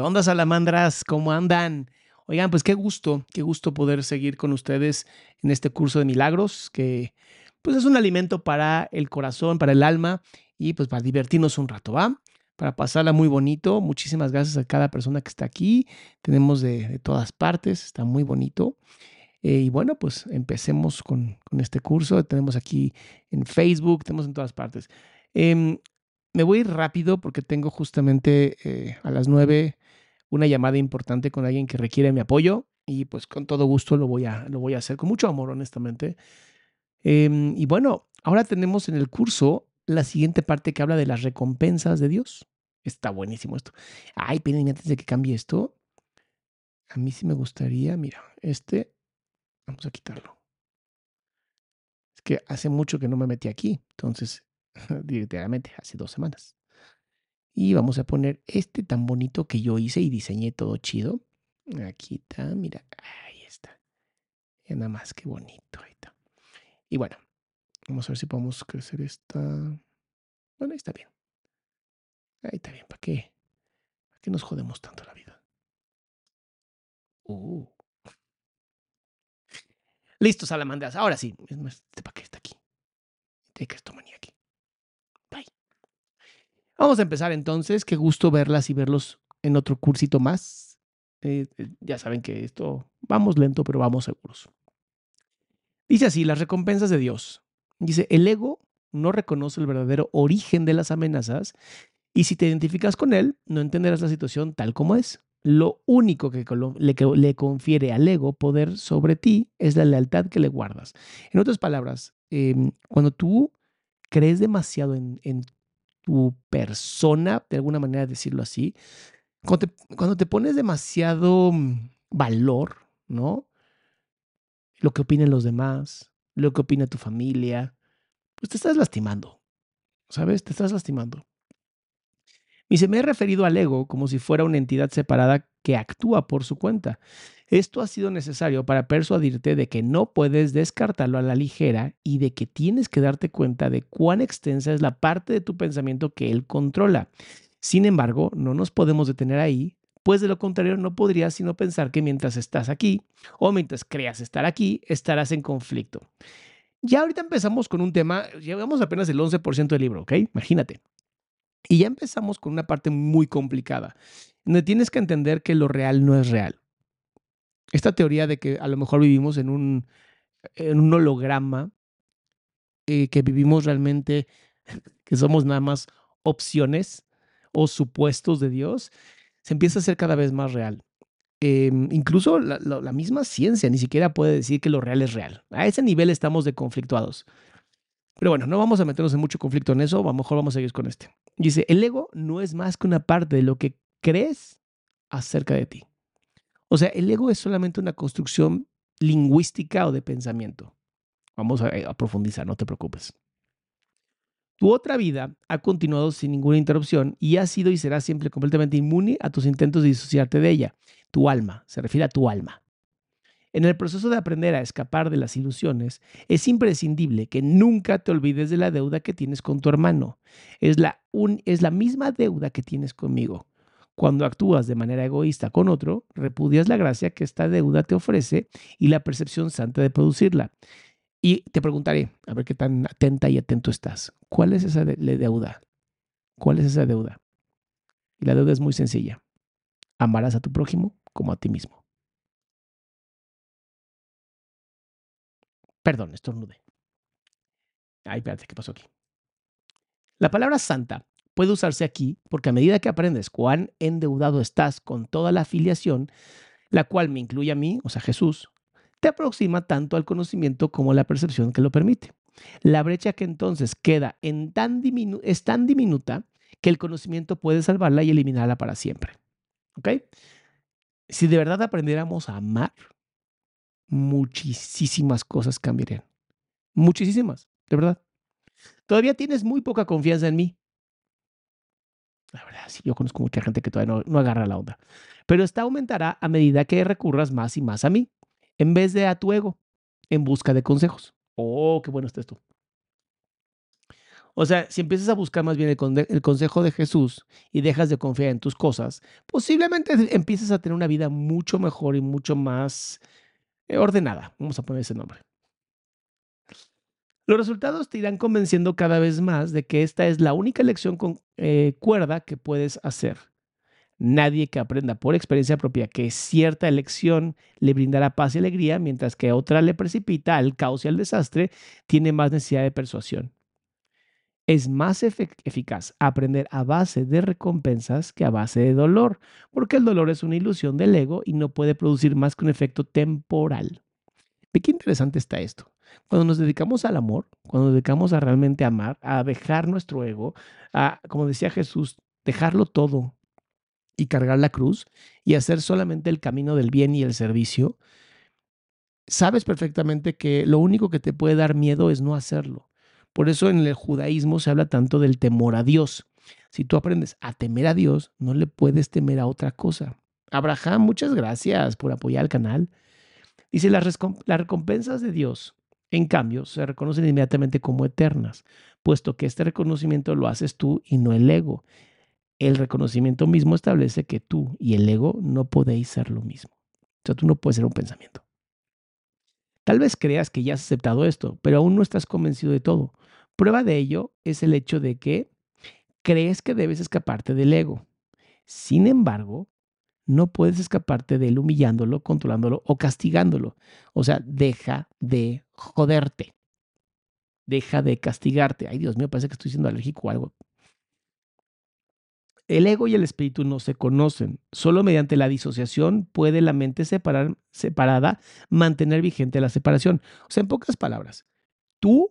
¿Qué salamandras? ¿Cómo andan? Oigan, pues qué gusto, qué gusto poder seguir con ustedes en este curso de milagros, que pues es un alimento para el corazón, para el alma y pues para divertirnos un rato, ¿va? Para pasarla muy bonito. Muchísimas gracias a cada persona que está aquí. Tenemos de, todas partes, está muy bonito. Eh, y bueno, pues empecemos con, con, este curso. Tenemos aquí en Facebook, tenemos en todas partes. Eh, me voy rápido porque tengo justamente eh, a las nueve una llamada importante con alguien que requiere mi apoyo y pues con todo gusto lo voy a, lo voy a hacer, con mucho amor, honestamente. Eh, y bueno, ahora tenemos en el curso la siguiente parte que habla de las recompensas de Dios. Está buenísimo esto. Ay, pero antes de que cambie esto, a mí sí me gustaría, mira, este, vamos a quitarlo. Es que hace mucho que no me metí aquí, entonces directamente hace dos semanas. Y vamos a poner este tan bonito que yo hice y diseñé todo chido. Aquí está, mira, ahí está. Y nada más, qué bonito. Ahí está. Y bueno, vamos a ver si podemos crecer esta. Bueno, ahí está bien. Ahí está bien, ¿para qué? ¿Para qué nos jodemos tanto la vida? Uh. Listo, salamandras. Ahora sí. ¿Este para qué está aquí? ¿De qué esto manía aquí? Vamos a empezar entonces. Qué gusto verlas y verlos en otro cursito más. Eh, ya saben que esto vamos lento, pero vamos seguros. Dice así, las recompensas de Dios. Dice, el ego no reconoce el verdadero origen de las amenazas y si te identificas con él, no entenderás la situación tal como es. Lo único que le, confiere al ego poder sobre ti es la lealtad que le guardas. En otras palabras, eh, cuando tú crees demasiado en, en tu persona, de alguna manera decirlo así, cuando te, pones demasiado mm, valor, ¿no? Lo que opinen los demás, lo que opina tu familia, pues te estás lastimando, ¿sabes? Te estás lastimando. Y se me he referido al ego como si fuera una entidad separada que actúa por su cuenta. Esto ha sido necesario para persuadirte de que no puedes descartarlo a la ligera y de que tienes que darte cuenta de cuán extensa es la parte de tu pensamiento que él controla. Sin embargo, no nos podemos detener ahí, pues de lo contrario no podrías sino pensar que mientras estás aquí o mientras creas estar aquí, estarás en conflicto. Ya ahorita empezamos con un tema, llevamos apenas el 11% del libro, ¿ok? Imagínate. Y ya empezamos con una parte muy complicada, donde tienes que entender que lo real no es real. Esta teoría de que a lo mejor vivimos en un, en un holograma, eh, que vivimos realmente, que somos nada más opciones o supuestos de Dios, se empieza a ser cada vez más real. Em, incluso la, la, misma ciencia ni siquiera puede decir que lo real es real. A ese nivel estamos de conflictuados. Pero bueno, no vamos a meternos en mucho conflicto en eso, a lo mejor vamos a seguir con este. Dice, el ego no es más que una parte de lo que crees acerca de ti. O sea, el ego es solamente una construcción lingüística o de pensamiento. Vamos a, a profundizar, no te preocupes. Tu otra vida ha continuado sin ninguna interrupción y ha sido y será siempre completamente inmune a tus intentos de disociarte de ella. Tu alma, se refiere a tu alma. En el proceso de aprender a escapar de las ilusiones, es imprescindible que nunca te olvides de la deuda que tienes con tu hermano. Es la, es la misma deuda que tienes conmigo. Cuando actúas de manera egoísta con otro, repudias la gracia que esta deuda te ofrece y la percepción santa de producirla. Y te preguntaré, a ver qué tan atenta y atento estás. ¿Cuál es esa deuda? ¿Cuál es esa deuda? Y la deuda es muy sencilla. Amarás a tu prójimo como a ti mismo. Perdón, estornude. Ay, espérate, ¿qué pasó aquí? La palabra santa puede usarse aquí porque a medida que aprendes cuán endeudado estás con toda la afiliación, la cual me incluye a mí, o sea, Jesús, te aproxima tanto al conocimiento como la percepción que lo permite. La brecha que entonces queda es tan diminuta que el conocimiento puede salvarla y eliminarla para siempre. ¿Ok? Si de verdad aprendiéramos a amar, muchísimas cosas cambiarían. Muchísimas, de verdad. Todavía tienes muy poca confianza en mí. La verdad, sí, yo conozco mucha gente que todavía no, agarra la onda. Pero esta aumentará a medida que recurras más y más a mí en vez de a tu ego en busca de consejos. Oh, qué bueno está esto. O sea, si empiezas a buscar más bien el, consejo de Jesús y dejas de confiar en tus cosas, posiblemente empieces a tener una vida mucho mejor y mucho más eh, ordenada. Vamos a poner ese nombre. Los resultados te irán convenciendo cada vez más de que esta es la única elección con eh, cuerda que puedes hacer. Nadie que aprenda por experiencia propia que cierta elección le brindará paz y alegría, mientras que otra le precipita al caos y al desastre, tiene más necesidad de persuasión. Es más eficaz aprender a base de recompensas que a base de dolor, porque el dolor es una ilusión del ego y no puede producir más que un efecto temporal. qué interesante está esto. Cuando nos dedicamos al amor, cuando nos dedicamos a realmente amar, a dejar nuestro ego, a, como decía Jesús, dejarlo todo, y cargar la cruz y hacer solamente el camino del bien y el servicio, sabes perfectamente que lo único que te puede dar miedo es no hacerlo. Por eso en el judaísmo se habla tanto del temor a Dios. Si tú aprendes a temer a Dios, no le puedes temer a otra cosa. Abraham, muchas gracias por apoyar el canal. Dice, las, las recompensas de Dios, en cambio, se reconocen inmediatamente como eternas, puesto que este reconocimiento lo haces tú y no el ego el reconocimiento mismo establece que tú y el ego no podéis ser lo mismo. O sea, tú no puedes ser un pensamiento. Tal vez creas que ya has aceptado esto, pero aún no estás convencido de todo. Prueba de ello es el hecho de que crees que debes escaparte del ego. Sin embargo, no puedes escaparte de él humillándolo, controlándolo o castigándolo. O sea, deja de joderte. Deja de castigarte. Ay, Dios mío, parece que estoy siendo alérgico o algo. El ego y el espíritu no se conocen. Solo mediante la disociación puede la mente separar, separada mantener vigente la separación. O sea, en pocas palabras, tú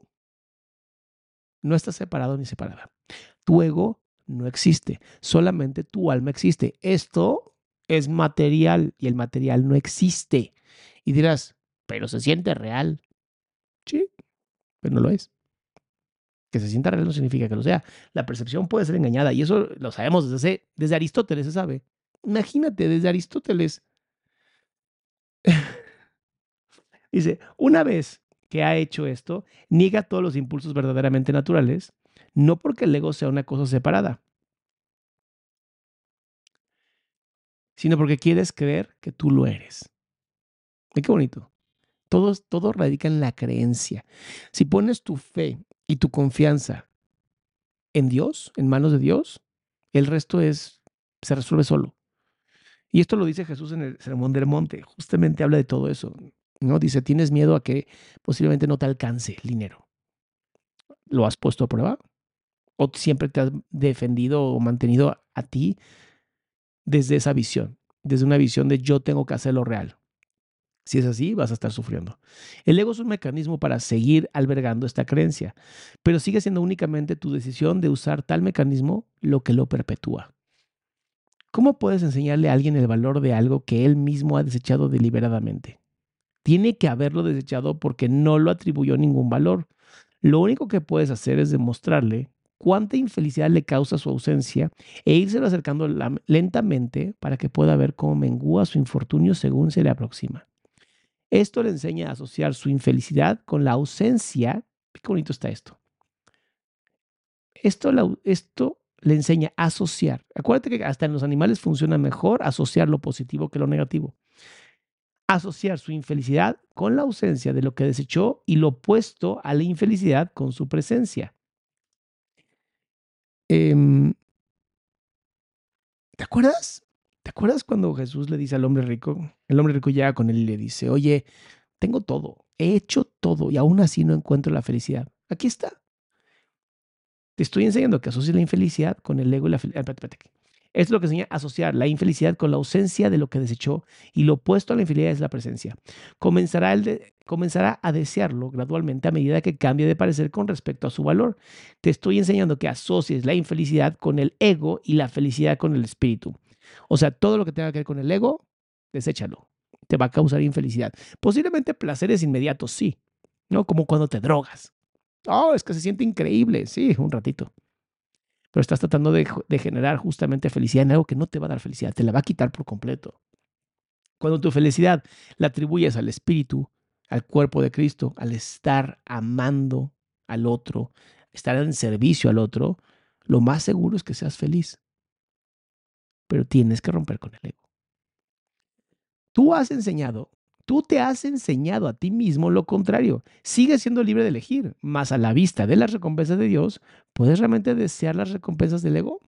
no estás separado ni separada. Tu ego no existe. Solamente tu alma existe. Esto es material y el material no existe. Y dirás, pero se siente real. Sí, pero no lo es que se sienta real no significa que lo sea. La percepción puede ser engañada y eso lo sabemos desde, desde Aristóteles, se sabe. Imagínate, desde Aristóteles. Dice, una vez que ha hecho esto, niega todos los impulsos verdaderamente naturales, no porque el ego sea una cosa separada, sino porque quieres creer que tú lo eres. qué bonito. Todo, todo radica en la creencia. Si pones tu fe y tu confianza en Dios, en manos de Dios, el resto es, se resuelve solo. Y esto lo dice Jesús en el Sermón del Monte. Justamente habla de todo eso. ¿no? Dice, tienes miedo a que posiblemente no te alcance el dinero. ¿Lo has puesto a prueba? ¿O siempre te has defendido o mantenido a ti desde esa visión? Desde una visión de yo tengo que hacer lo real. Si es así, vas a estar sufriendo. El ego es un mecanismo para seguir albergando esta creencia, pero sigue siendo únicamente tu decisión de usar tal mecanismo lo que lo perpetúa. ¿Cómo puedes enseñarle a alguien el valor de algo que él mismo ha desechado deliberadamente? Tiene que haberlo desechado porque no lo atribuyó ningún valor. Lo único que puedes hacer es demostrarle cuánta infelicidad le causa su ausencia e irse acercando lentamente para que pueda ver cómo mengúa su infortunio según se le aproxima. Esto le enseña a asociar su infelicidad con la ausencia. Qué bonito está esto. Esto, esto le enseña a asociar. Acuérdate que hasta en los animales funciona mejor asociar lo positivo que lo negativo. Asociar su infelicidad con la ausencia de lo que desechó y lo opuesto a la infelicidad con su presencia. Em, ¿Te acuerdas? ¿Te acuerdas cuando Jesús le dice al hombre rico? El hombre rico llega con él y le dice, oye, tengo todo, he hecho todo y aún así no encuentro la felicidad. Aquí está. Te estoy enseñando que asocias la infelicidad con el ego y la felicidad. Es lo que enseña asociar la infelicidad con la ausencia de lo que desechó y lo opuesto a la infelicidad es la presencia. Comenzará, comenzará a desearlo gradualmente a medida que cambie de parecer con respecto a su valor. Te estoy enseñando que asocies la infelicidad con el ego y la felicidad con el espíritu. O sea, todo lo que tenga que ver con el ego, deséchalo. Te va a causar infelicidad. Posiblemente placeres inmediatos, sí. ¿no? Como cuando te drogas. Oh, es que se siente increíble. Sí, un ratito. Pero estás tratando de, generar justamente felicidad en algo que no te va a dar felicidad, te la va a quitar por completo. Cuando tu felicidad la atribuyes al espíritu, al cuerpo de Cristo, al estar amando al otro, estar en servicio al otro, lo más seguro es que seas feliz. Pero tienes que romper con el ego. Tú has enseñado Tú te has enseñado a ti mismo lo contrario. Sigues siendo libre de elegir, más a la vista de las recompensas de Dios, ¿puedes realmente desear las recompensas del ego?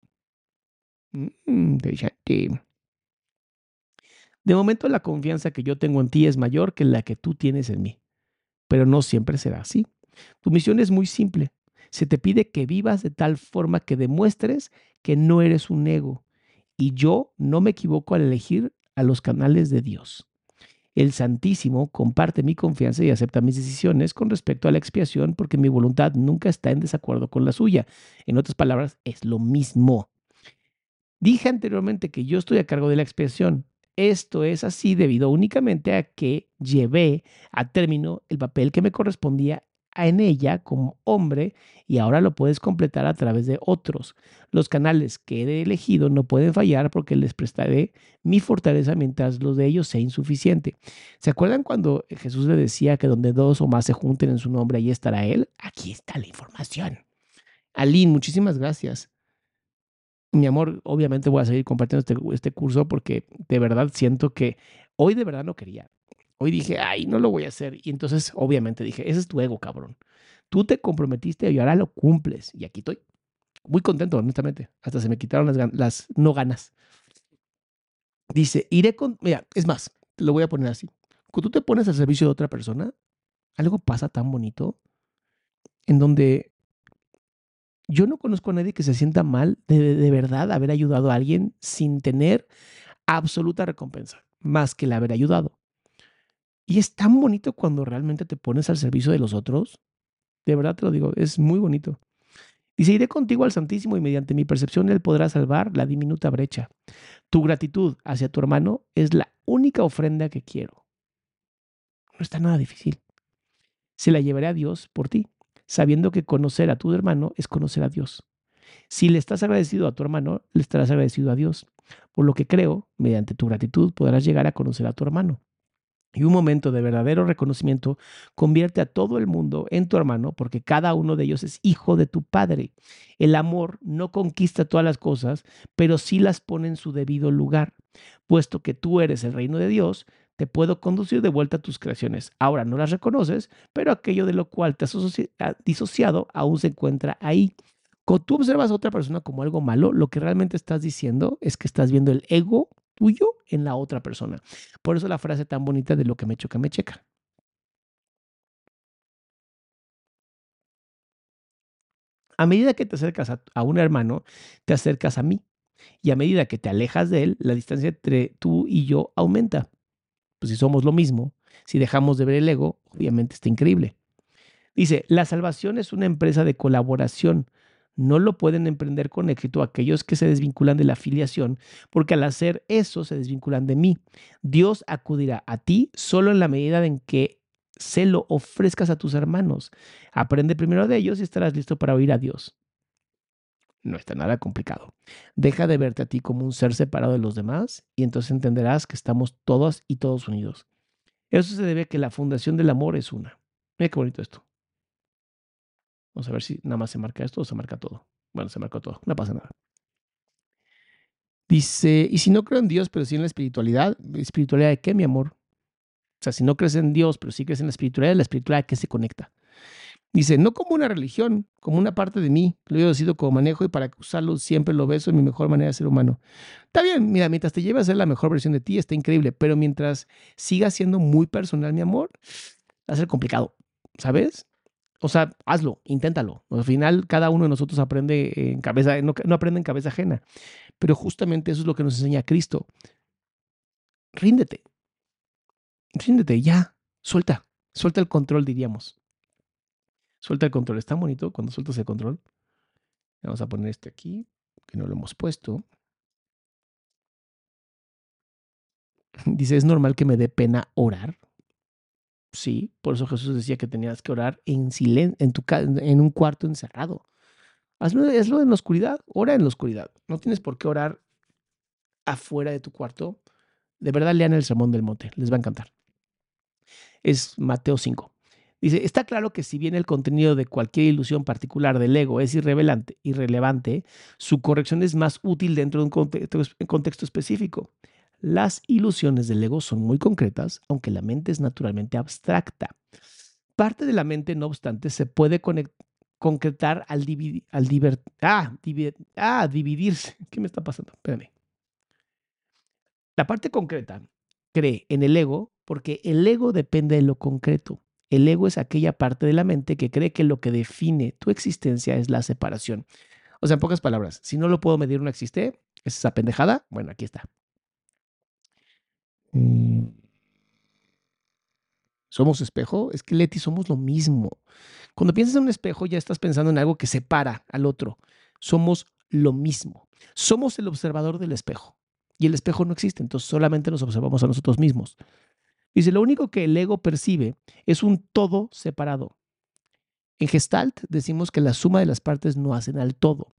Mm, de momento la confianza que yo tengo en ti es mayor que la que tú tienes en mí, pero no siempre será así. Tu misión es muy simple. Se te pide que vivas de tal forma que demuestres que no eres un ego. Y yo no me equivoco al elegir a los canales de Dios. El Santísimo comparte mi confianza y acepta mis decisiones con respecto a la expiación porque mi voluntad nunca está en desacuerdo con la suya. En otras palabras, es lo mismo. Dije anteriormente que yo estoy a cargo de la expiación. Esto es así debido únicamente a que llevé a término el papel que me correspondía en ella como hombre y ahora lo puedes completar a través de otros. Los canales que he elegido no pueden fallar porque les prestaré mi fortaleza mientras los de ellos sea insuficiente. ¿Se acuerdan cuando Jesús le decía que donde dos o más se junten en su nombre, ahí estará Él? Aquí está la información. Aline, muchísimas gracias. Mi amor, obviamente voy a seguir compartiendo este, este curso porque de verdad siento que hoy de verdad no quería. Hoy dije, ay, no lo voy a hacer. Y entonces, obviamente, dije, ese es tu ego, cabrón. Tú te comprometiste y ahora lo cumples. Y aquí estoy. Muy contento, honestamente. Hasta se me quitaron las, las no ganas. Dice, iré con... Mira, es más, te lo voy a poner así. Cuando tú te pones al servicio de otra persona, algo pasa tan bonito en donde yo no conozco a nadie que se sienta mal de, de verdad haber ayudado a alguien sin tener absoluta recompensa, más que el haber ayudado. Y es tan bonito cuando realmente te pones al servicio de los otros. De verdad te lo digo, es muy bonito. Dice, iré contigo al Santísimo y mediante mi percepción Él podrá salvar la diminuta brecha. Tu gratitud hacia tu hermano es la única ofrenda que quiero. No está nada difícil. Se la llevaré a Dios por ti, sabiendo que conocer a tu hermano es conocer a Dios. Si le estás agradecido a tu hermano, le estarás agradecido a Dios. Por lo que creo, mediante tu gratitud podrás llegar a conocer a tu hermano. Y un momento de verdadero reconocimiento convierte a todo el mundo en tu hermano porque cada uno de ellos es hijo de tu padre. El amor no conquista todas las cosas, pero sí las pone en su debido lugar. Puesto que tú eres el reino de Dios, te puedo conducir de vuelta a tus creaciones. Ahora no las reconoces, pero aquello de lo cual te has disociado aún se encuentra ahí. Cuando tú observas a otra persona como algo malo, lo que realmente estás diciendo es que estás viendo el ego tuyo en la otra persona. Por eso la frase tan bonita de lo que me choca, me checa. A medida que te acercas a, un hermano, te acercas a mí. Y a medida que te alejas de él, la distancia entre tú y yo aumenta. Pues si somos lo mismo, si dejamos de ver el ego, obviamente está increíble. Dice, la salvación es una empresa de colaboración. No lo pueden emprender con éxito aquellos que se desvinculan de la afiliación, porque al hacer eso se desvinculan de mí. Dios acudirá a ti solo en la medida en que se lo ofrezcas a tus hermanos. Aprende primero de ellos y estarás listo para oír a Dios. No está nada complicado. Deja de verte a ti como un ser separado de los demás y entonces entenderás que estamos todos y todos unidos. Eso se debe a que la fundación del amor es una. Mira qué bonito esto. Vamos a ver si nada más se marca esto o se marca todo. Bueno, se marcó todo. No pasa nada. Dice, y si no creo en Dios, pero sí en la espiritualidad, ¿espiritualidad de qué, mi amor? O sea, si no crees en Dios, pero sí crees en la espiritualidad, la espiritualidad que se conecta. Dice, no como una religión, como una parte de mí. Lo he decidido como manejo y para usarlo siempre lo beso en mi mejor manera de ser humano. Está bien, mira, mientras te lleve a ser la mejor versión de ti, está increíble, pero mientras siga siendo muy personal, mi amor, va a ser complicado, ¿sabes? O sea, hazlo, inténtalo. Al final, cada uno de nosotros aprende en cabeza, no, no aprende en cabeza ajena. Pero justamente eso es lo que nos enseña Cristo. Ríndete, ríndete, ya, suelta, suelta el control, diríamos. Suelta el control, es tan bonito cuando sueltas el control. Vamos a poner este aquí, que no lo hemos puesto. Dice, ¿es normal que me dé pena orar? Sí, por eso Jesús decía que tenías que orar en silencio, en, tu, en un cuarto encerrado. Hazlo, en la oscuridad, ora en la oscuridad. No tienes por qué orar afuera de tu cuarto. De verdad, lean el sermón del monte, les va a encantar es Mateo 5. Dice, está claro que si bien el contenido de cualquier ilusión particular del ego es irrelevante, irrelevante su corrección es más útil dentro de un contexto, específico. Las ilusiones del ego son muy concretas, aunque la mente es naturalmente abstracta. Parte de la mente, no obstante, se puede concretar al, dividir, al ah, ah, dividirse. ¿Qué me está pasando? Espérame. La parte concreta cree en el ego porque el ego depende de lo concreto. El ego es aquella parte de la mente que cree que lo que define tu existencia es la separación. O sea, en pocas palabras, si no lo puedo medir, no existe. ¿Es esa pendejada? Bueno, aquí está. Mm. ¿Somos espejo? Es que Leti, somos lo mismo. Cuando piensas en un espejo, ya estás pensando en algo que separa al otro. Somos lo mismo. Somos el observador del espejo. Y el espejo no existe, entonces solamente nos observamos a nosotros mismos. Dice, lo único que el ego percibe es un todo separado. En Gestalt decimos que la suma de las partes no hacen al todo.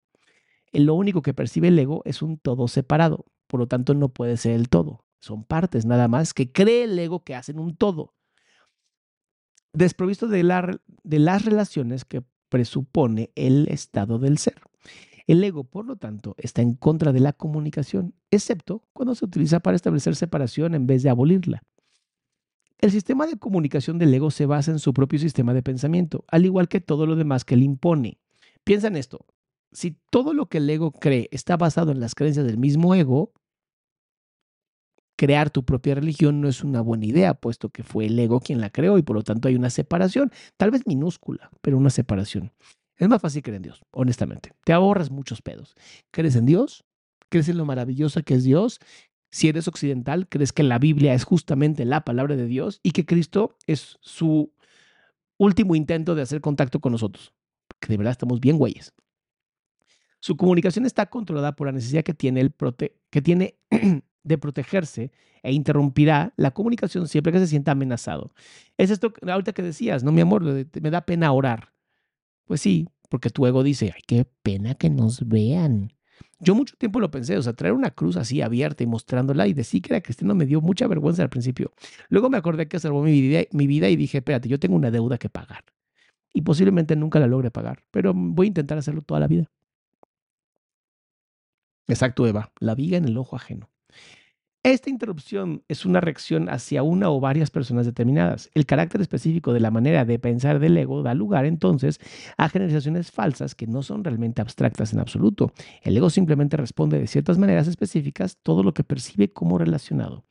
Lo único que percibe el ego es un todo separado, por lo tanto no puede ser el todo. Son partes nada más que cree el ego que hacen un todo. Desprovisto de, de las relaciones que presupone el estado del ser. El ego, por lo tanto, está en contra de la comunicación, excepto cuando se utiliza para establecer separación en vez de abolirla. El sistema de comunicación del ego se basa en su propio sistema de pensamiento, al igual que todo lo demás que le impone. Piensa en esto. Si todo lo que el ego cree está basado en las creencias del mismo ego, crear tu propia religión no es una buena idea, puesto que fue el ego quien la creó y por lo tanto hay una separación, tal vez minúscula, pero una separación. Es más fácil creer en Dios, honestamente. Te ahorras muchos pedos. ¿Crees en Dios? ¿Crees en lo maravilloso que es Dios? si eres occidental, crees que la Biblia es justamente la palabra de Dios y que Cristo es su último intento de hacer contacto con nosotros. Que de verdad estamos bien güeyes. Su comunicación está controlada por la necesidad que tiene, el que tiene de protegerse e interrumpirá la comunicación siempre que se sienta amenazado. Es esto ahorita que decías, no mi amor, me da pena orar. Pues sí, porque tu ego dice, ay, qué pena que nos vean. Yo mucho tiempo lo pensé, o sea, traer una cruz así abierta y mostrándola y decir que era cristiano me dio mucha vergüenza al principio. Luego me acordé que salvó mi vida, mi vida y dije, espérate, yo tengo una deuda que pagar. Y posiblemente nunca la logre pagar, pero voy a intentar hacerlo toda la vida. Exacto, Eva, la viga en el ojo ajeno. Esta interrupción es una reacción hacia una o varias personas determinadas. El carácter específico de la manera de pensar del ego da lugar entonces a generalizaciones falsas que no son realmente abstractas en absoluto. El ego simplemente responde de ciertas maneras específicas todo lo que percibe como relacionado.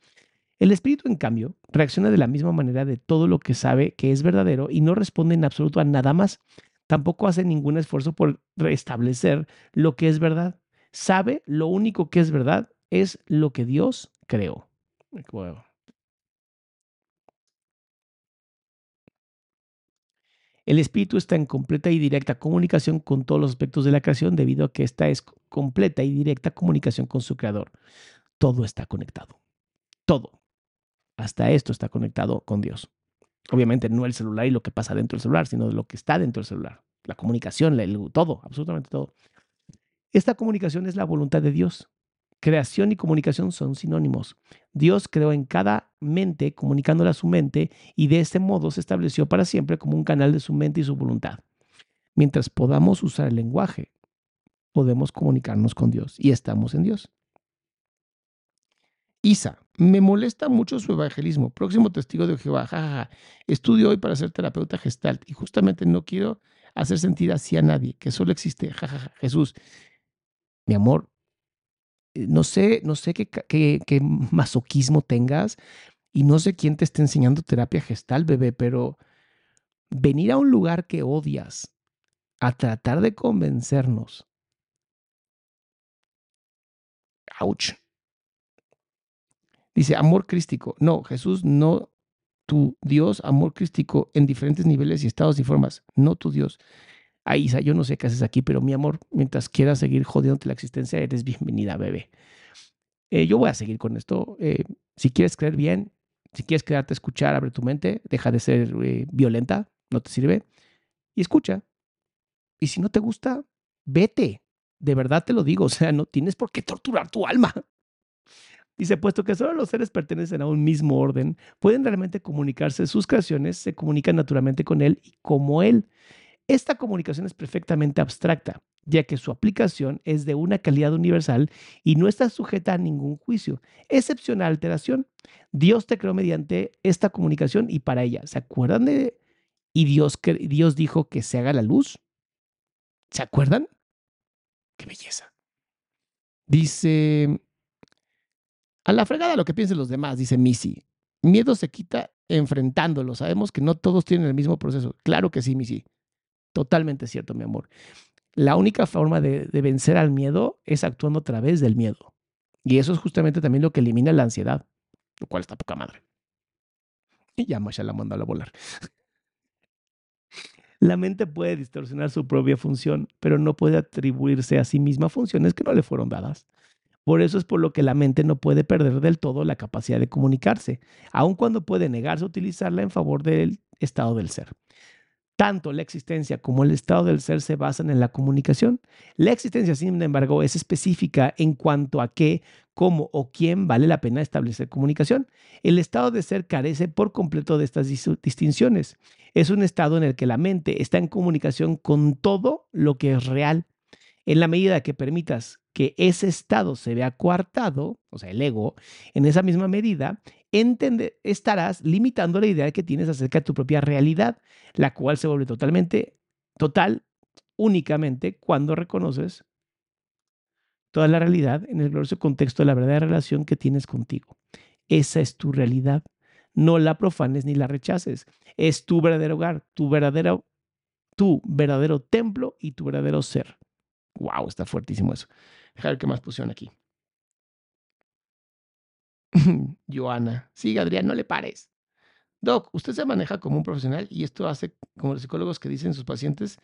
El espíritu, en cambio, reacciona de la misma manera de todo lo que sabe que es verdadero y no responde en absoluto a nada más. Tampoco hace ningún esfuerzo por restablecer lo que es verdad. Sabe lo único que es verdad es lo que Dios creó. El espíritu está en completa y directa comunicación con todos los aspectos de la creación debido a que esta es completa y directa comunicación con su creador. Todo está conectado. Todo. Hasta esto está conectado con Dios. Obviamente no el celular y lo que pasa dentro del celular, sino lo que está dentro del celular. La comunicación, todo, absolutamente todo. Esta comunicación es la voluntad de Dios. Creación y comunicación son sinónimos. Dios creó en cada mente, comunicándola a su mente, y de este modo se estableció para siempre como un canal de su mente y su voluntad. Mientras podamos usar el lenguaje, podemos comunicarnos con Dios y estamos en Dios. Isa, me molesta mucho su evangelismo. Próximo testigo de Jehová. Estudio hoy para ser terapeuta gestalt y justamente no quiero hacer sentir así a nadie, que solo existe. Jajaja. Jesús, mi amor, no sé, no sé qué, qué, masoquismo tengas y no sé quién te está enseñando terapia gestal, bebé, pero venir a un lugar que odias a tratar de convencernos. Ouch. Dice, amor crístico. No, Jesús, no tu Dios, amor crístico en diferentes niveles y estados y formas. No tu Dios. Ahí, yo no sé qué haces aquí, pero mi amor, mientras quieras seguir jodiéndote la existencia, eres bienvenida, bebé. Eh, yo voy a seguir con esto. Eh, si quieres creer bien, si quieres quedarte a escuchar, abre tu mente, deja de ser eh, violenta, no te sirve, y escucha. Y si no te gusta, vete. De verdad te lo digo, o sea, no tienes por qué torturar tu alma. Dice, puesto que solo los seres pertenecen a un mismo orden, pueden realmente comunicarse sus creaciones, se comunican naturalmente con él y como él. Esta comunicación es perfectamente abstracta, ya que su aplicación es de una calidad universal y no está sujeta a ningún juicio, excepción a alteración. Dios te creó mediante esta comunicación y para ella. ¿Se acuerdan de... Y Dios, Dios dijo que se haga la luz? ¿Se acuerdan? Qué belleza. Dice, a la fregada lo que piensen los demás, dice Missy. Miedo se quita enfrentándolo. Sabemos que no todos tienen el mismo proceso. Claro que sí, Missy. Totalmente cierto, mi amor. La única forma de, vencer al miedo es actuando a través del miedo. Y eso es justamente también lo que elimina la ansiedad, lo cual está poca madre. Y ya Masha la mandó a volar. La mente puede distorsionar su propia función, pero no puede atribuirse a sí misma funciones que no le fueron dadas. Por eso es por lo que la mente no puede perder del todo la capacidad de comunicarse, aun cuando puede negarse a utilizarla en favor del estado del ser. Tanto la existencia como el estado del ser se basan en la comunicación. La existencia, sin embargo, es específica en cuanto a qué, cómo o quién vale la pena establecer comunicación. El estado de ser carece por completo de estas distinciones. Es un estado en el que la mente está en comunicación con todo lo que es real. En la medida que permitas que ese estado se vea coartado, o sea, el ego, en esa misma medida, estarás limitando la idea que tienes acerca de tu propia realidad, la cual se vuelve totalmente, total, únicamente cuando reconoces toda la realidad en el glorioso contexto de la verdadera relación que tienes contigo. Esa es tu realidad. No la profanes ni la rechaces. Es tu verdadero hogar, tu verdadero, tu verdadero templo y tu verdadero ser. Wow, está fuertísimo eso. Deja ver qué más pusieron aquí. Joana. Sí, Adrián, no le pares. Doc, usted se maneja como un profesional y esto hace como los psicólogos que dicen sus pacientes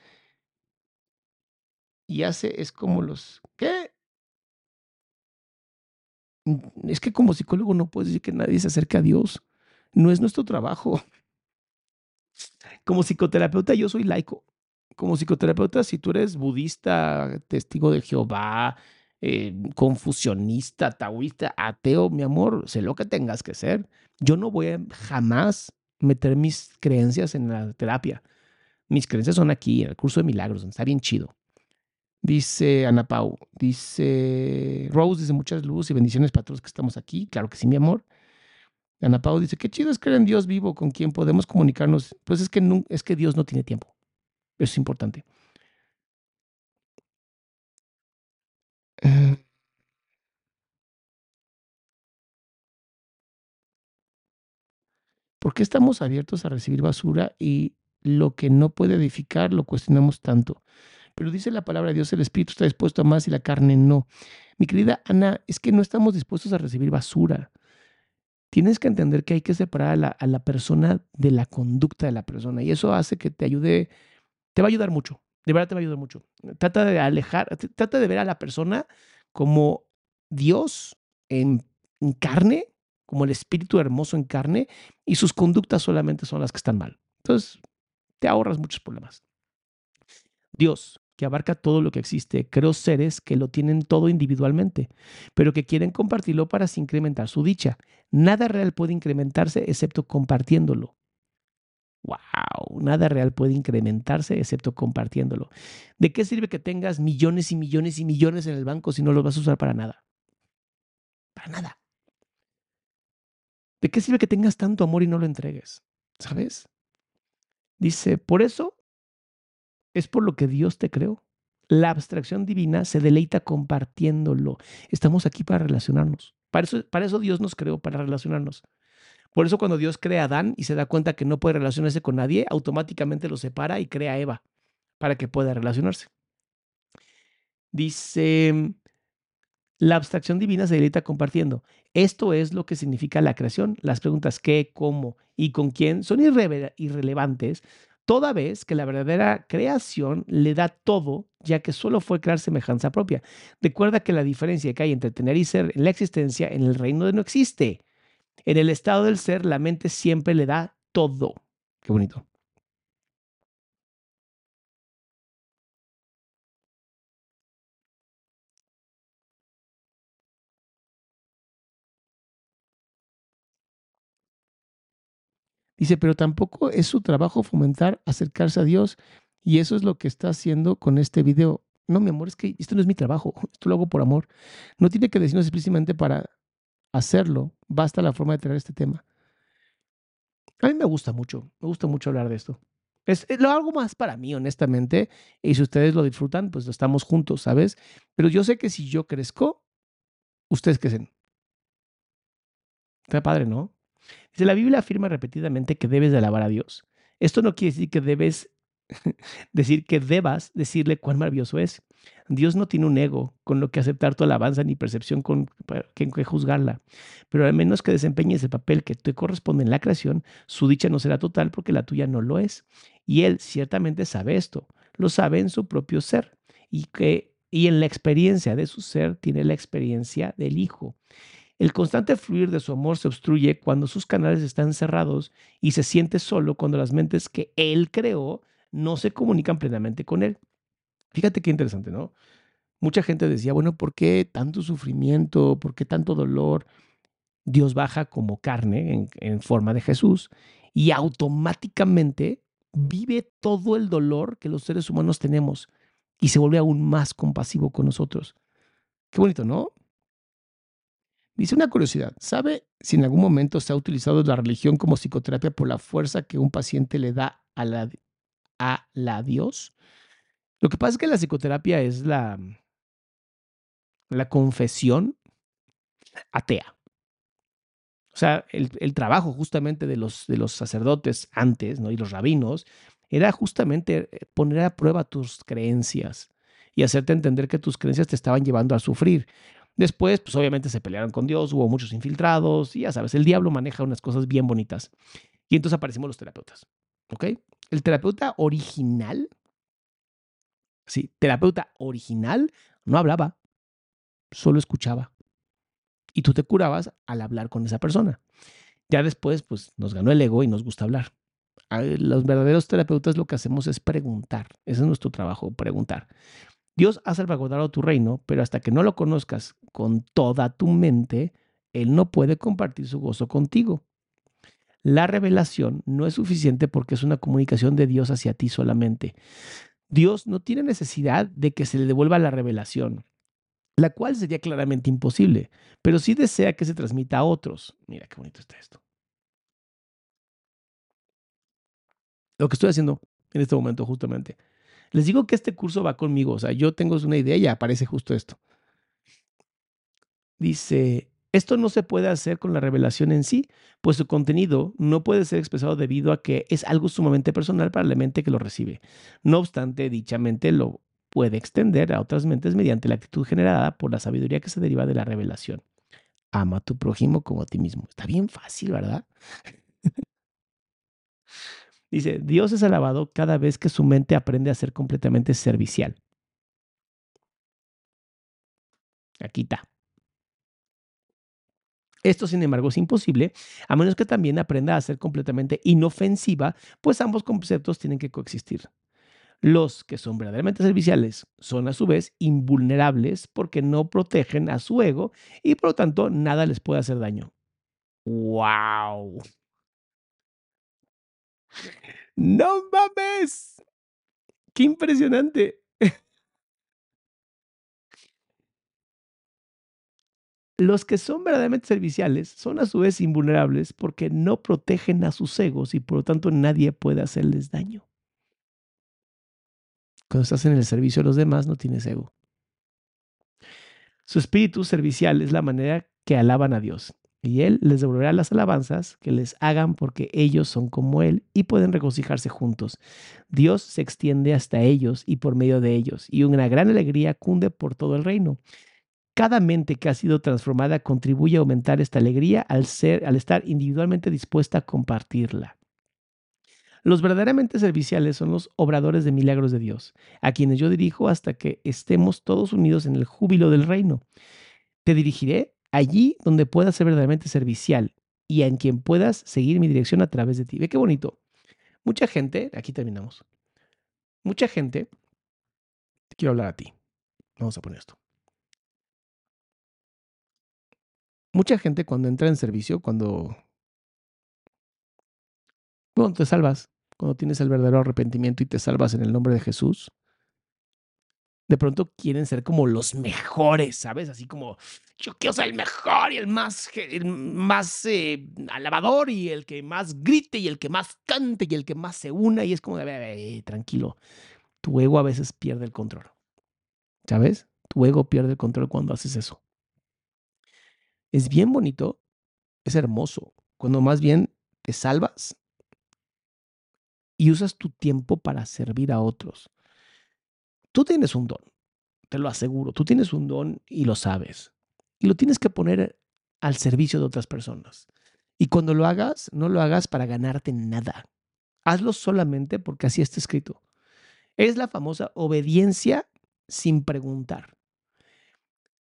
y hace es como los ¿qué? Es que como psicólogo no puedes decir que nadie se acerque a Dios. No es nuestro trabajo. Como psicoterapeuta yo soy laico. Como psicoterapeuta, si tú eres budista, testigo de Jehová, eh, confusionista, taoísta, ateo, mi amor, sé lo que tengas que ser. Yo no voy a jamás meter mis creencias en la terapia. Mis creencias son aquí, en el curso de milagros, está bien chido. Dice Ana Pau, dice Rose, dice muchas luces y bendiciones para todos que estamos aquí. Claro que sí, mi amor. Ana Pau dice, qué chido es creer en Dios vivo con quien podemos comunicarnos. Pues es que, es que Dios no tiene tiempo. Eso es importante. ¿Por qué estamos abiertos a recibir basura y lo que no puede edificar lo cuestionamos tanto? Pero dice la palabra de Dios, el espíritu está dispuesto a más y la carne no. Mi querida Ana, es que no estamos dispuestos a recibir basura. Tienes que entender que hay que separar a la, persona de la conducta de la persona y eso hace que te ayude, te va a ayudar mucho, de verdad te va a ayudar mucho. Trata de alejar, trata de ver a la persona como Dios en carne como el espíritu hermoso en carne y sus conductas solamente son las que están mal. Entonces, te ahorras muchos problemas. Dios, que abarca todo lo que existe, creó seres que lo tienen todo individualmente, pero que quieren compartirlo para así incrementar su dicha. Nada real puede incrementarse excepto compartiéndolo. ¡Wow! Nada real puede incrementarse excepto compartiéndolo. ¿De qué sirve que tengas millones y millones y millones en el banco si no los vas a usar para nada? Para nada. ¿De qué sirve que tengas tanto amor y no lo entregues? ¿Sabes? Dice, por eso es por lo que Dios te creó. La abstracción divina se deleita compartiéndolo. Estamos aquí para relacionarnos. Para eso, para eso Dios nos creó, para relacionarnos. Por eso cuando Dios crea a Adán y se da cuenta que no puede relacionarse con nadie, automáticamente lo separa y crea a Eva para que pueda relacionarse. Dice, la abstracción divina se deleita compartiendo. Esto es lo que significa la creación. Las preguntas qué, cómo y con quién son irrelevantes, toda vez que la verdadera creación le da todo, ya que solo fue crear semejanza propia. Recuerda que la diferencia que hay entre tener y ser en la existencia en el reino de no existe. En el estado del ser, la mente siempre le da todo. Qué bonito. Dice, pero tampoco es su trabajo fomentar acercarse a Dios y eso es lo que está haciendo con este video. No, mi amor, es que esto no es mi trabajo, esto lo hago por amor. No tiene que decirnos explícitamente para hacerlo, basta la forma de traer este tema. A mí me gusta mucho, me gusta mucho hablar de esto. Es, lo hago más para mí, honestamente, y si ustedes lo disfrutan, pues estamos juntos, ¿sabes? Pero yo sé que si yo crezco, ustedes crecen. Está padre, ¿no? La Biblia afirma repetidamente que debes de alabar a Dios. Esto no quiere decir que debes decir que debas decirle cuán maravilloso es. Dios no tiene un ego con lo que aceptar tu alabanza ni percepción con que, que juzgarla. Pero al menos que desempeñes el papel que te corresponde en la creación, su dicha no será total porque la tuya no lo es. Y Él ciertamente sabe esto, lo sabe en su propio ser y que y en la experiencia de su ser tiene la experiencia del Hijo. El constante fluir de su amor se obstruye cuando sus canales están cerrados y se siente solo cuando las mentes que él creó no se comunican plenamente con él. Fíjate qué interesante, ¿no? Mucha gente decía, bueno, ¿por qué tanto sufrimiento? ¿Por qué tanto dolor? Dios baja como carne en, forma de Jesús y automáticamente vive todo el dolor que los seres humanos tenemos y se vuelve aún más compasivo con nosotros. Qué bonito, ¿no? Dice una curiosidad, ¿sabe si en algún momento se ha utilizado la religión como psicoterapia por la fuerza que un paciente le da a la, a la Dios? Lo que pasa es que la psicoterapia es la, la confesión atea. O sea, el, el, trabajo justamente de los, de los sacerdotes antes ¿no? y los rabinos era justamente eh, poner a prueba tus creencias y hacerte entender que tus creencias te estaban llevando a sufrir. Después, pues obviamente se pelearon con Dios, hubo muchos infiltrados, y ya sabes, el diablo maneja unas cosas bien bonitas. Y entonces aparecimos los terapeutas. ¿Ok? El terapeuta original, sí, terapeuta original, no hablaba, solo escuchaba. Y tú te curabas al hablar con esa persona. Ya después, pues nos ganó el ego y nos gusta hablar. Los verdaderos terapeutas lo que hacemos es preguntar. Ese es nuestro trabajo, preguntar. Dios ha salvaguardado tu reino, pero hasta que no lo conozcas con toda tu mente, Él no puede compartir su gozo contigo. La revelación no es suficiente porque es una comunicación de Dios hacia ti solamente. Dios no tiene necesidad de que se le devuelva la revelación, la cual sería claramente imposible, pero sí desea que se transmita a otros. Mira qué bonito está esto. Lo que estoy haciendo en este momento justamente. Les digo que este curso va conmigo, o sea, yo tengo una idea y aparece justo esto. Dice, esto no se puede hacer con la revelación en sí, pues su contenido no puede ser expresado debido a que es algo sumamente personal para la mente que lo recibe. No obstante, dicha mente lo puede extender a otras mentes mediante la actitud generada por la sabiduría que se deriva de la revelación. Ama a tu prójimo como a ti mismo. Está bien fácil, ¿verdad? Dice, Dios es alabado cada vez que su mente aprende a ser completamente servicial. Aquí está. Esto, sin embargo, es imposible a menos que también aprenda a ser completamente inofensiva, pues ambos conceptos tienen que coexistir. Los que son verdaderamente serviciales son a su vez invulnerables porque no protegen a su ego y por lo tanto nada les puede hacer daño. ¡Wow! ¡No mames! ¡Qué impresionante! Los que son verdaderamente serviciales son a su vez invulnerables porque no protegen a sus egos y por lo tanto nadie puede hacerles daño. Cuando estás en el servicio de los demás no tienes ego. Su espíritu servicial es la manera que alaban a Dios y Él les devolverá las alabanzas que les hagan porque ellos son como Él y pueden regocijarse juntos. Dios se extiende hasta ellos y por medio de ellos y una gran alegría cunde por todo el reino. Cada mente que ha sido transformada contribuye a aumentar esta alegría al, ser, al estar individualmente dispuesta a compartirla. Los verdaderamente serviciales son los obradores de milagros de Dios, a quienes yo dirijo hasta que estemos todos unidos en el júbilo del reino. Te dirigiré allí donde puedas ser verdaderamente servicial y en quien puedas seguir mi dirección a través de ti. Ve qué bonito. Mucha gente, aquí terminamos. Mucha gente, te quiero hablar a ti. Vamos a poner esto. mucha gente cuando entra en servicio, cuando, cuando te salvas, cuando tienes el verdadero arrepentimiento y te salvas en el nombre de Jesús, de pronto quieren ser como los mejores, ¿sabes? Así como yo quiero ser el mejor y el más, el más eh, alabador y el que más grite y el que más cante y el que más se una y es como de, tranquilo, tu ego a veces pierde el control, ¿sabes? Tu ego pierde el control cuando haces eso es bien bonito, es hermoso, cuando más bien te salvas y usas tu tiempo para servir a otros. Tú tienes un don, te lo aseguro, tú tienes un don y lo sabes. Y lo tienes que poner al servicio de otras personas. Y cuando lo hagas, no lo hagas para ganarte nada. Hazlo solamente porque así está escrito. Es la famosa obediencia sin preguntar.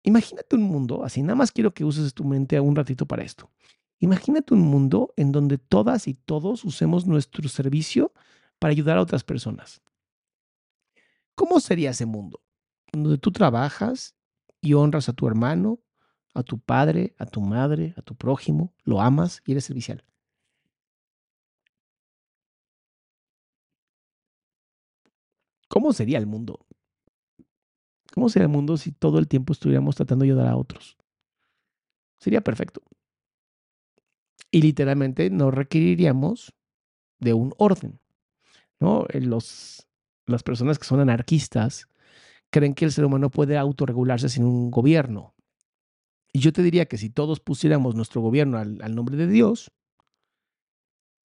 Imagínate un mundo, así nada más quiero que uses tu mente un ratito para esto. Imagínate un mundo en donde todas y todos usemos nuestro servicio para ayudar a otras personas. ¿Cómo sería ese mundo? Donde tú trabajas y honras a tu hermano, a tu padre, a tu madre, a tu prójimo, lo amas y eres servicial. ¿Cómo sería el mundo? ¿Cómo sería el mundo si todo el tiempo estuviéramos tratando de ayudar a otros? Sería perfecto. Y literalmente no requeriríamos de un orden. ¿no? Eh, los, las personas que son anarquistas creen que el ser humano puede autorregularse sin un gobierno. Y yo te diría que si todos pusiéramos nuestro gobierno al, al nombre de Dios,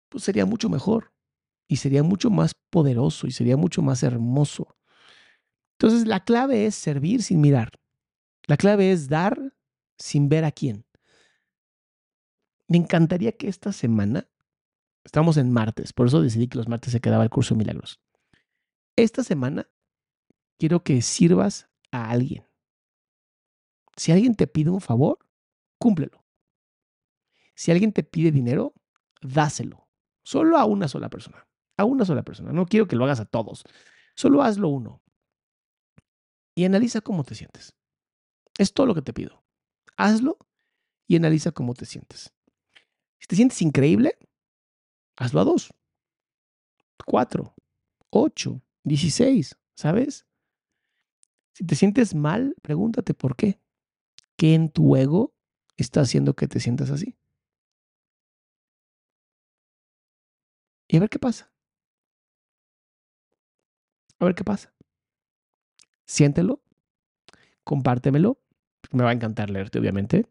pues sería mucho mejor y sería mucho más poderoso y sería mucho más hermoso. Entonces, la clave es servir sin mirar. La clave es dar sin ver a quién. Me encantaría que esta semana, estamos en martes, por eso decidí que los martes se quedaba el curso de milagros. Esta semana quiero que sirvas a alguien. Si alguien te pide un favor, cúmplelo. Si alguien te pide dinero, dáselo. Solo a una sola persona. A una sola persona. No quiero que lo hagas a todos. Solo hazlo uno y analiza cómo te sientes. Es todo lo que te pido. Hazlo y analiza cómo te sientes. Si te sientes increíble, hazlo a dos, cuatro, ocho, dieciséis, ¿sabes? Si te sientes mal, pregúntate por qué. ¿Qué en tu ego está haciendo que te sientas así? Y a ver qué pasa. A ver qué pasa. Siéntelo, compártemelo. Me va a encantar leerte, obviamente.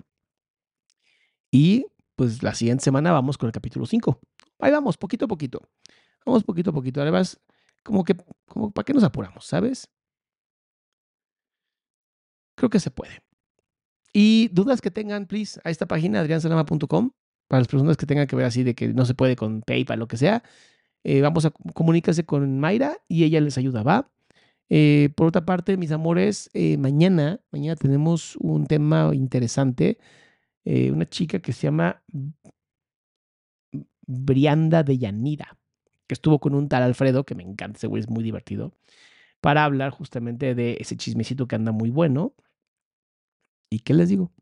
Y pues la siguiente semana vamos con el capítulo 5. Ahí vamos, poquito a poquito. Vamos poquito a poquito. Además, como que, como, ¿para qué nos apuramos, sabes? Creo que se puede. Y dudas que tengan, please, a esta página, adriansalama.com, para las personas que tengan que ver así de que no se puede con PayPal, lo que sea, eh, vamos a comunicarse con Mayra y ella les ayuda, ¿va? Eh, por otra parte, mis amores, eh, mañana, mañana tenemos un tema interesante. una chica que se llama Brianda de Yanira, que estuvo con un tal Alfredo, que me encanta, ese güey es muy divertido, para hablar justamente de ese chismecito que anda muy bueno. ¿Y qué les digo?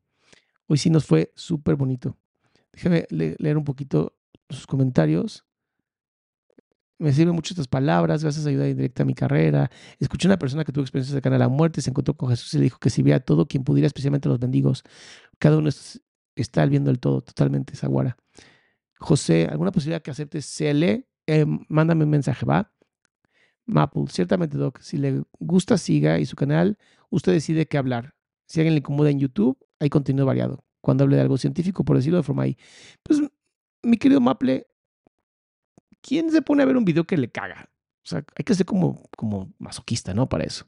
Hoy sí nos fue súper bonito. Déjenme leer un poquito sus comentarios. Me sirven mucho estas palabras, gracias a ayuda directa a mi carrera. Escuché a una persona que tuvo experiencias cercana a la muerte, se encontró con Jesús y le dijo que si veía todo quien pudiera, especialmente los mendigos. Cada uno está viendo el todo, totalmente, Zaguara. José, ¿alguna posibilidad que aceptes CL? Eh, mándame un mensaje, ¿va? Maple, ciertamente, Doc. Si le gusta, siga y su canal, usted decide qué hablar. Si alguien le incomoda en YouTube, hay contenido variado. Cuando hable de algo científico, por decirlo de forma ahí. Pues, mi querido Maple, ¿quién se pone a ver un video que le caga? O sea, hay que ser como, como masoquista, ¿no? Para eso.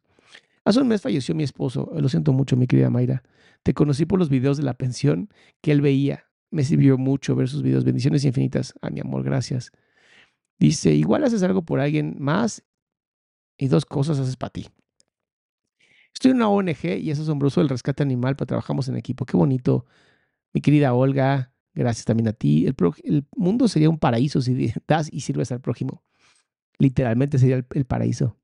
Hace un mes falleció mi esposo. Lo siento mucho, mi querida Mayra. Te conocí por los videos de la pensión que él veía. Me sirvió mucho ver sus videos. Bendiciones infinitas. A mi amor, gracias. Dice, igual haces algo por alguien más y dos cosas haces para ti. Estoy en una ONG y es asombroso el rescate animal, pero trabajamos en equipo. Qué bonito. Mi querida Olga, gracias también a ti. El, el mundo sería un paraíso si das y sirves al prójimo. Literalmente sería el, paraíso.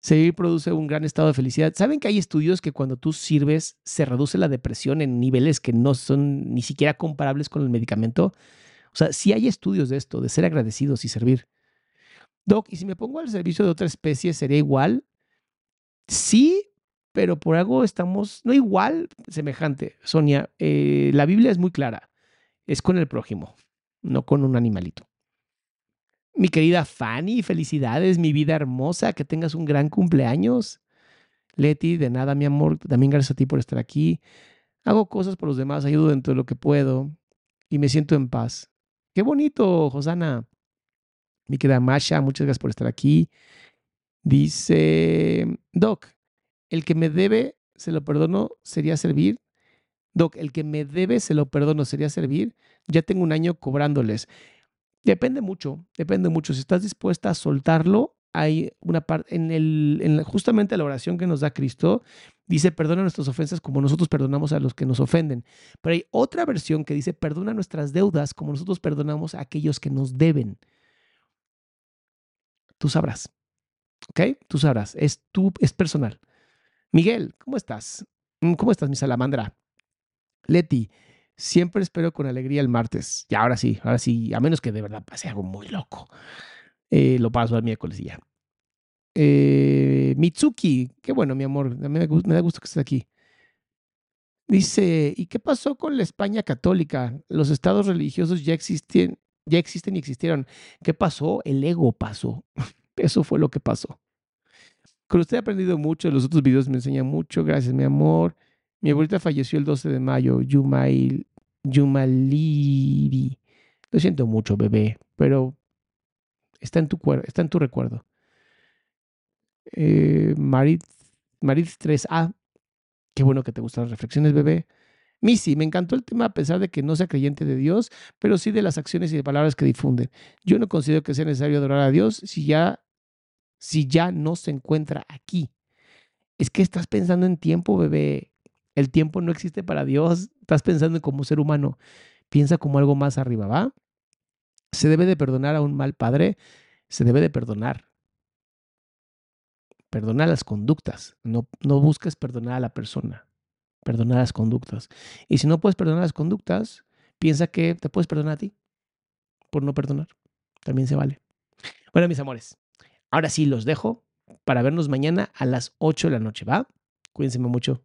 Servir produce un gran estado de felicidad. ¿Saben que hay estudios que cuando tú sirves se reduce la depresión en niveles que no son ni siquiera comparables con el medicamento? O sea, sí hay estudios de esto, de ser agradecidos y servir. Doc, ¿y si me pongo al servicio de otra especie sería igual? Sí, pero por algo estamos, no igual, semejante. Sonia, eh, la Biblia es muy clara. Es con el prójimo, no con un animalito. Mi querida Fanny, felicidades, mi vida hermosa, que tengas un gran cumpleaños. Leti, de nada, mi amor, también gracias a ti por estar aquí. Hago cosas por los demás, ayudo dentro de lo que puedo y me siento en paz. Qué bonito, Josana. Mi querida Masha, muchas gracias por estar aquí. Dice, Doc, el que me debe, se lo perdono, sería servir. Doc, el que me debe, se lo perdono, sería servir. Ya tengo un año cobrándoles. Depende mucho, depende mucho. Si estás dispuesta a soltarlo, hay una parte, en el, en justamente la oración que nos da Cristo, dice, perdona nuestras ofensas como nosotros perdonamos a los que nos ofenden. Pero hay otra versión que dice, perdona nuestras deudas como nosotros perdonamos a aquellos que nos deben. Tú sabrás. ¿Ok? Tú sabrás. Es, tú, es personal. Miguel, ¿cómo estás? Mm, ¿Cómo estás, mi salamandra? Leti, siempre espero con alegría el martes. Y ahora sí, ahora sí, a menos que de verdad pase algo muy loco. Eh, lo paso al miércoles y ya. Eh, Mitsuki, qué bueno, mi amor. Me, me da gusto que estés aquí. Dice, ¿y qué pasó con la España católica? Los estados religiosos ya existen, ya existen y existieron. ¿Qué pasó? El ego pasó. Eso fue lo que pasó. Con usted he aprendido mucho, los otros videos me enseñan mucho. Gracias, mi amor. Mi abuelita falleció el 12 de mayo, Yumail, Yumaliri. Lo siento mucho, bebé, pero está en tu, está en tu recuerdo. Eh, Marit, Marit 3A, qué bueno que te gustan las reflexiones, bebé. Missy, me encantó el tema a pesar de que no sea creyente de Dios, pero sí de las acciones y de palabras que difunden. Yo no considero que sea necesario adorar a Dios si ya, si ya no se encuentra aquí. Es que estás pensando en tiempo, bebé. El tiempo no existe para Dios. Estás pensando en como ser humano. Piensa como algo más arriba, ¿va? Se debe de perdonar a un mal padre. Se debe de perdonar. Perdona las conductas. No, no busques perdonar a la persona perdonar las conductas. Y si no puedes perdonar las conductas, piensa que te puedes perdonar a ti por no perdonar. También se vale. Bueno, mis amores, ahora sí los dejo. para vernos mañana a las 8 de la noche, ¿va? Cuídense mucho.